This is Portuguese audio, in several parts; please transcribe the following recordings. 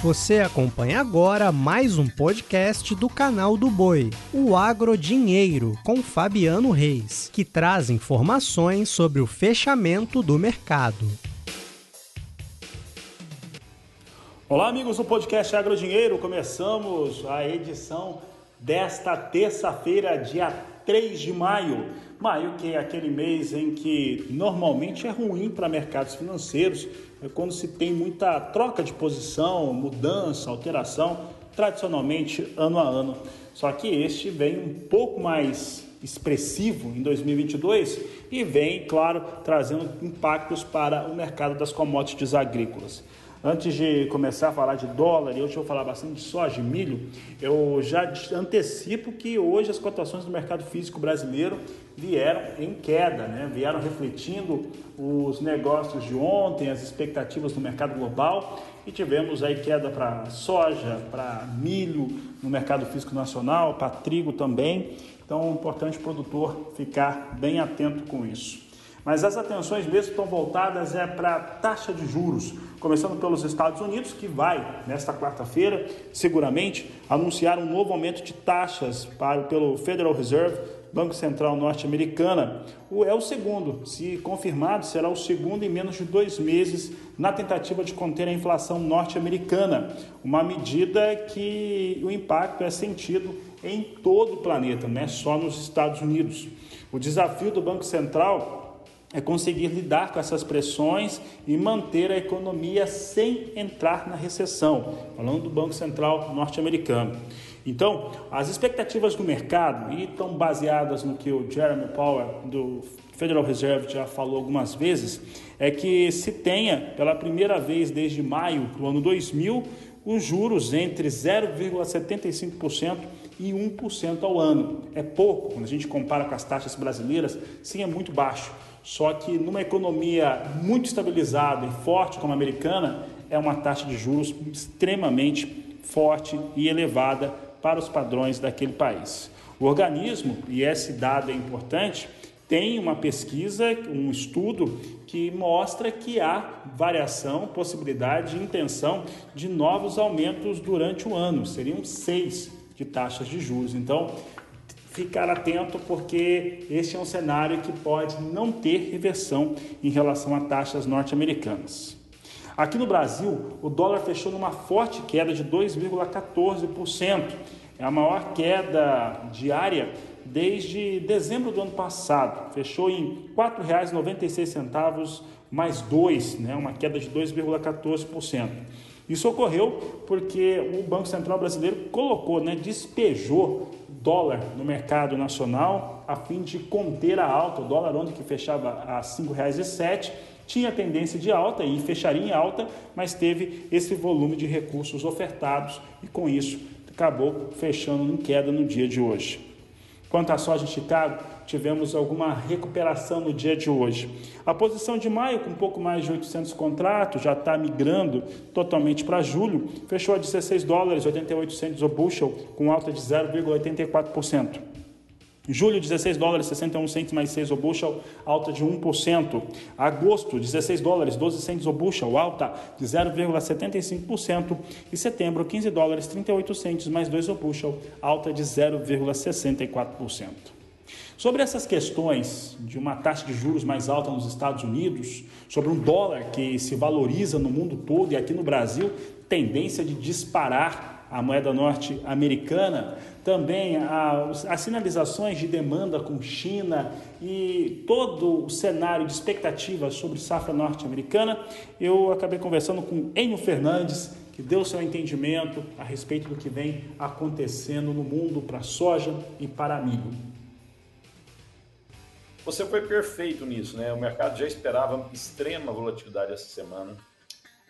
Você acompanha agora mais um podcast do canal do Boi, o Agro Dinheiro, com Fabiano Reis, que traz informações sobre o fechamento do mercado. Olá, amigos do podcast Agro Dinheiro. Começamos a edição desta terça-feira, dia 3 de maio. Maio, que é aquele mês em que normalmente é ruim para mercados financeiros, é quando se tem muita troca de posição, mudança, alteração, tradicionalmente ano a ano. Só que este vem um pouco mais expressivo em 2022 e vem, claro, trazendo impactos para o mercado das commodities agrícolas. Antes de começar a falar de dólar, e hoje eu vou falar bastante de soja e milho, eu já antecipo que hoje as cotações do mercado físico brasileiro vieram em queda, né? vieram refletindo os negócios de ontem, as expectativas do mercado global e tivemos aí queda para soja, para milho no mercado físico nacional, para trigo também. Então é importante o produtor ficar bem atento com isso. Mas as atenções mesmo estão voltadas é para taxa de juros, começando pelos Estados Unidos, que vai, nesta quarta-feira, seguramente, anunciar um novo aumento de taxas para, pelo Federal Reserve, Banco Central Norte-Americana. É o segundo, se confirmado, será o segundo em menos de dois meses na tentativa de conter a inflação norte-americana, uma medida que o impacto é sentido em todo o planeta, não é só nos Estados Unidos. O desafio do Banco Central é conseguir lidar com essas pressões e manter a economia sem entrar na recessão, falando do Banco Central norte-americano. Então, as expectativas do mercado, e estão baseadas no que o Jeremy Powell, do Federal Reserve, já falou algumas vezes, é que se tenha, pela primeira vez desde maio do ano 2000, os juros entre 0,75% e 1% ao ano. É pouco, quando a gente compara com as taxas brasileiras, sim, é muito baixo. Só que numa economia muito estabilizada e forte como a americana, é uma taxa de juros extremamente forte e elevada para os padrões daquele país. O organismo, e esse dado é importante, tem uma pesquisa, um estudo que mostra que há variação, possibilidade de intenção de novos aumentos durante o ano. Seriam seis de taxas de juros. Então, ficar atento porque este é um cenário que pode não ter reversão em relação a taxas norte-americanas. Aqui no Brasil, o dólar fechou numa forte queda de 2,14%. É a maior queda diária desde dezembro do ano passado. Fechou em R$ 4,96 mais 2, né? uma queda de 2,14%. Isso ocorreu porque o Banco Central Brasileiro colocou, né, despejou dólar no mercado nacional a fim de conter a alta. O dólar onde que fechava a R$ 5,07 tinha tendência de alta e fecharia em alta, mas teve esse volume de recursos ofertados e com isso acabou fechando em queda no dia de hoje. Quanto à soja em Chicago, tivemos alguma recuperação no dia de hoje. A posição de maio, com um pouco mais de 800 contratos, já está migrando totalmente para julho, fechou a 16 dólares 88 centos o bushel, com alta de 0,84%. Julho, 16 dólares, 61 centos mais 6 o bushel, alta de 1%. Agosto, 16 dólares, 12 centos o bushel, alta de 0,75%. E setembro, 15 dólares, 38 centos mais 2 o bushel, alta de 0,64%. Sobre essas questões de uma taxa de juros mais alta nos Estados Unidos, sobre um dólar que se valoriza no mundo todo e aqui no Brasil, tendência de disparar a moeda norte-americana, também as sinalizações de demanda com China e todo o cenário de expectativas sobre safra norte-americana, eu acabei conversando com Enio Fernandes, que deu seu entendimento a respeito do que vem acontecendo no mundo para soja e para milho. Você foi perfeito nisso, né? O mercado já esperava extrema volatilidade essa semana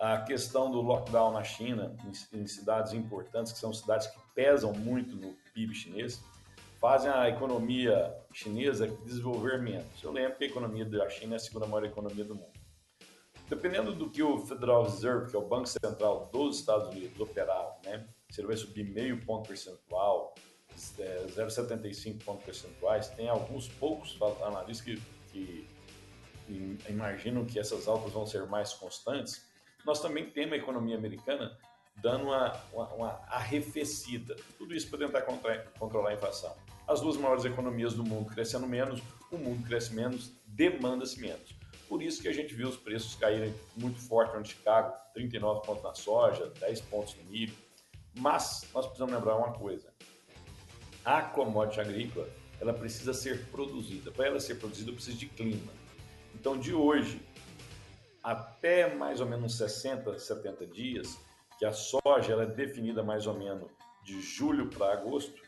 a questão do lockdown na China, em, cidades importantes, que são cidades que pesam muito no PIB chinês, fazem a economia chinesa desenvolver menos. Eu lembro que a economia da China é a segunda maior economia do mundo. Dependendo do que o Federal Reserve, que é o Banco Central dos Estados Unidos, operar, né? se ele vai subir meio ponto percentual, 0,75 é, pontos percentuais, tem alguns poucos analistas que, que imaginam que essas altas vão ser mais constantes, nós também temos a economia americana dando uma, uma, uma arrefecida. Tudo isso para tentar controlar a inflação. As duas maiores economias do mundo crescendo menos, o mundo cresce menos, demanda-se menos. Por isso que a gente viu os preços caírem muito forte no Chicago, 39 pontos na soja, 10 pontos no milho. Mas nós precisamos lembrar uma coisa. A commodity agrícola, ela precisa ser produzida. Para ela ser produzida, precisa de clima. Então, de hoje até mais ou menos 60, 70 dias, que a soja ela é definida mais ou menos de julho para agosto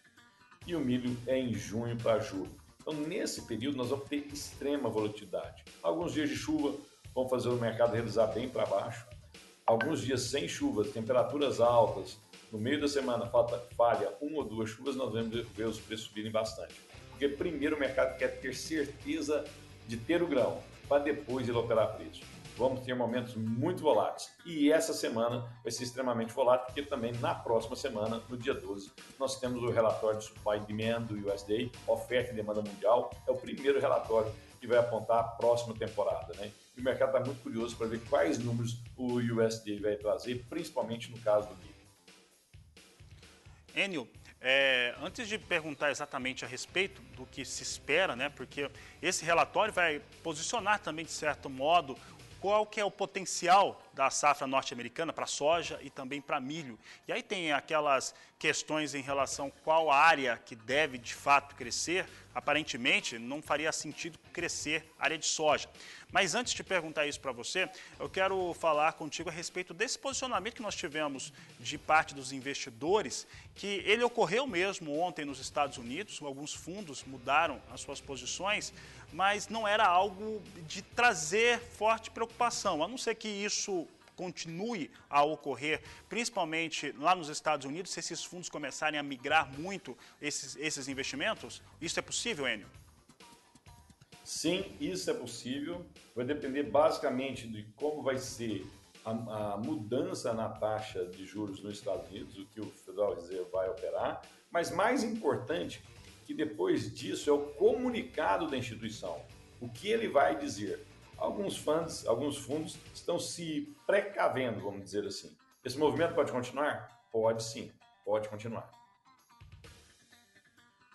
e o milho é em junho para julho. Então, nesse período, nós vamos ter extrema volatilidade. Alguns dias de chuva vão fazer o mercado realizar bem para baixo. Alguns dias sem chuva, temperaturas altas, no meio da semana falta, falha uma ou duas chuvas, nós vamos ver os preços subirem bastante. Porque primeiro o mercado quer ter certeza de ter o grão, para depois ele operar preço vamos ter momentos muito voláteis. E essa semana vai ser extremamente volátil, porque também na próxima semana, no dia 12, nós temos o relatório de supply demand do USDA, oferta e demanda mundial. É o primeiro relatório que vai apontar a próxima temporada. Né? E o mercado está muito curioso para ver quais números o USDA vai trazer, principalmente no caso do milho. Enio, é, antes de perguntar exatamente a respeito do que se espera, né, porque esse relatório vai posicionar também, de certo modo, qual que é o potencial da safra norte-americana para soja e também para milho. E aí tem aquelas questões em relação qual área que deve de fato crescer. Aparentemente não faria sentido crescer área de soja. Mas antes de perguntar isso para você, eu quero falar contigo a respeito desse posicionamento que nós tivemos de parte dos investidores, que ele ocorreu mesmo ontem nos Estados Unidos, alguns fundos mudaram as suas posições, mas não era algo de trazer forte preocupação, a não ser que isso continue a ocorrer, principalmente lá nos Estados Unidos, se esses fundos começarem a migrar muito esses, esses investimentos? Isso é possível, Enio? Sim, isso é possível. Vai depender basicamente de como vai ser a, a, mudança na taxa de juros nos Estados Unidos, o que o Federal Reserve vai operar. Mas mais importante que depois disso é o comunicado da instituição. O que ele vai dizer? alguns fundos, alguns fundos estão se precavendo, vamos dizer assim. Esse movimento pode continuar? Pode sim, pode continuar.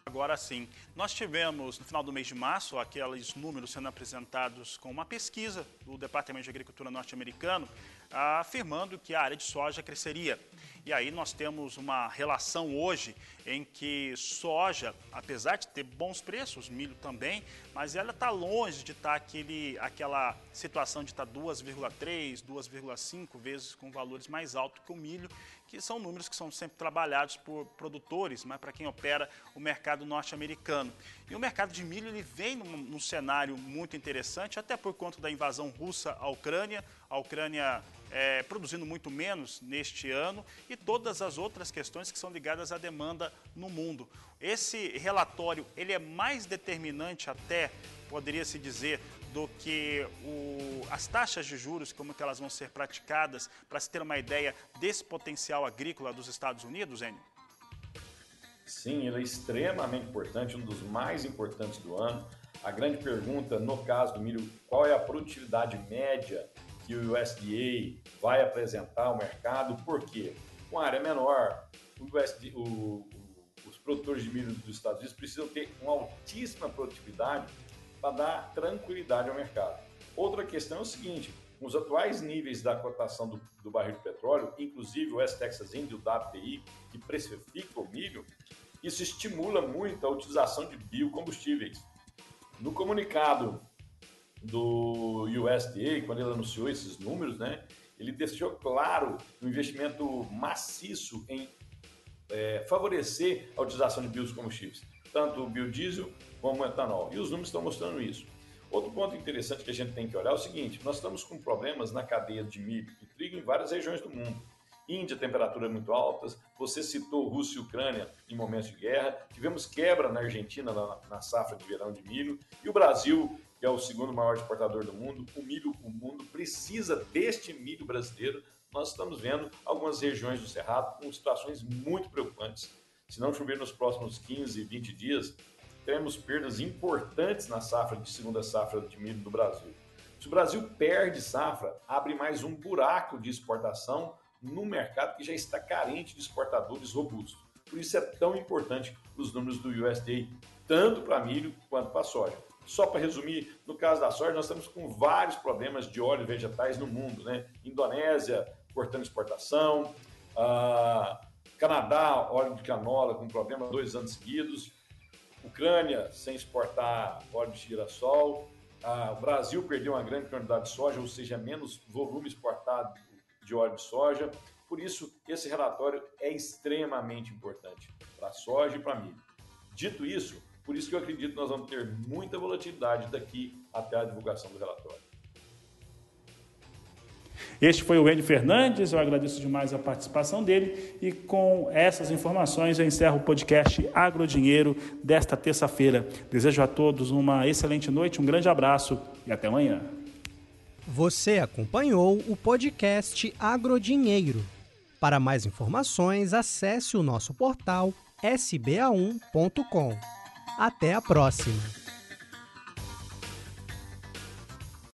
Agora sim, nós tivemos no final do mês de março aqueles números sendo apresentados com uma pesquisa do Departamento de Agricultura norte-americano afirmando que a área de soja cresceria. E aí nós temos uma relação hoje em que soja, apesar de ter bons preços, milho também, mas ela está longe de estar tá aquele, aquela situação de estar tá 2,3, 2,5 vezes com valores mais altos que o milho, que são números que são sempre trabalhados por produtores, mas para quem opera o mercado norte-americano. E o mercado de milho ele vem num, num cenário muito interessante, até por conta da invasão russa à Ucrânia, a Ucrânia é, produzindo muito menos neste ano e todas as outras questões que são ligadas à demanda no mundo. Esse relatório ele é mais determinante até, poderia-se dizer, do que o, as taxas de juros, como que elas vão ser praticadas, para se ter uma ideia desse potencial agrícola dos Estados Unidos, Enio? Sim, ele é extremamente importante, um dos mais importantes do ano. A grande pergunta, no caso do milho, qual é a produtividade média que o USDA vai apresentar ao mercado, porque com área menor, o USDA, o, os produtores de milho dos Estados Unidos precisam ter uma altíssima produtividade para dar tranquilidade ao mercado. Outra questão é o seguinte: os atuais níveis da cotação do, do barril de petróleo, inclusive o West Texas Indy, o WTI, que precifica o milho, isso estimula muito a utilização de biocombustíveis. No comunicado do USDA, quando ele anunciou esses números, né, ele deixou claro o investimento maciço em é, favorecer a utilização de biocombustíveis, tanto o biodiesel como o etanol. E os números estão mostrando isso. Outro ponto interessante que a gente tem que olhar é o seguinte: nós estamos com problemas na cadeia de milho e trigo em várias regiões do mundo. Índia, temperaturas muito altas. Você citou Rússia e Ucrânia em momentos de guerra. Tivemos quebra na Argentina na, na safra de verão de milho. E o Brasil que é o segundo maior exportador do mundo, o milho, o mundo precisa deste milho brasileiro. Nós estamos vendo algumas regiões do Cerrado com situações muito preocupantes. Se não chover nos próximos 15, 20 dias, teremos perdas importantes na safra de segunda safra de milho do Brasil. Se o Brasil perde safra, abre mais um buraco de exportação no mercado que já está carente de exportadores robustos. Por isso é tão importante os números do USDA, tanto para milho quanto para soja. Só para resumir, no caso da soja, nós estamos com vários problemas de óleos vegetais no mundo. Né? Indonésia cortando exportação, ah, Canadá, óleo de canola com problema dois anos seguidos, Ucrânia sem exportar óleo de girassol, ah, o Brasil perdeu uma grande quantidade de soja, ou seja, menos volume exportado de óleo de soja. Por isso, esse relatório é extremamente importante para a soja e para milho. Dito isso, por isso que eu acredito que nós vamos ter muita volatilidade daqui até a divulgação do relatório. Este foi o Ed Fernandes, eu agradeço demais a participação dele e com essas informações eu encerro o podcast Agrodinheiro desta terça-feira. Desejo a todos uma excelente noite, um grande abraço e até amanhã. Você acompanhou o podcast Agrodinheiro. Para mais informações, acesse o nosso portal sba1.com. Até a próxima!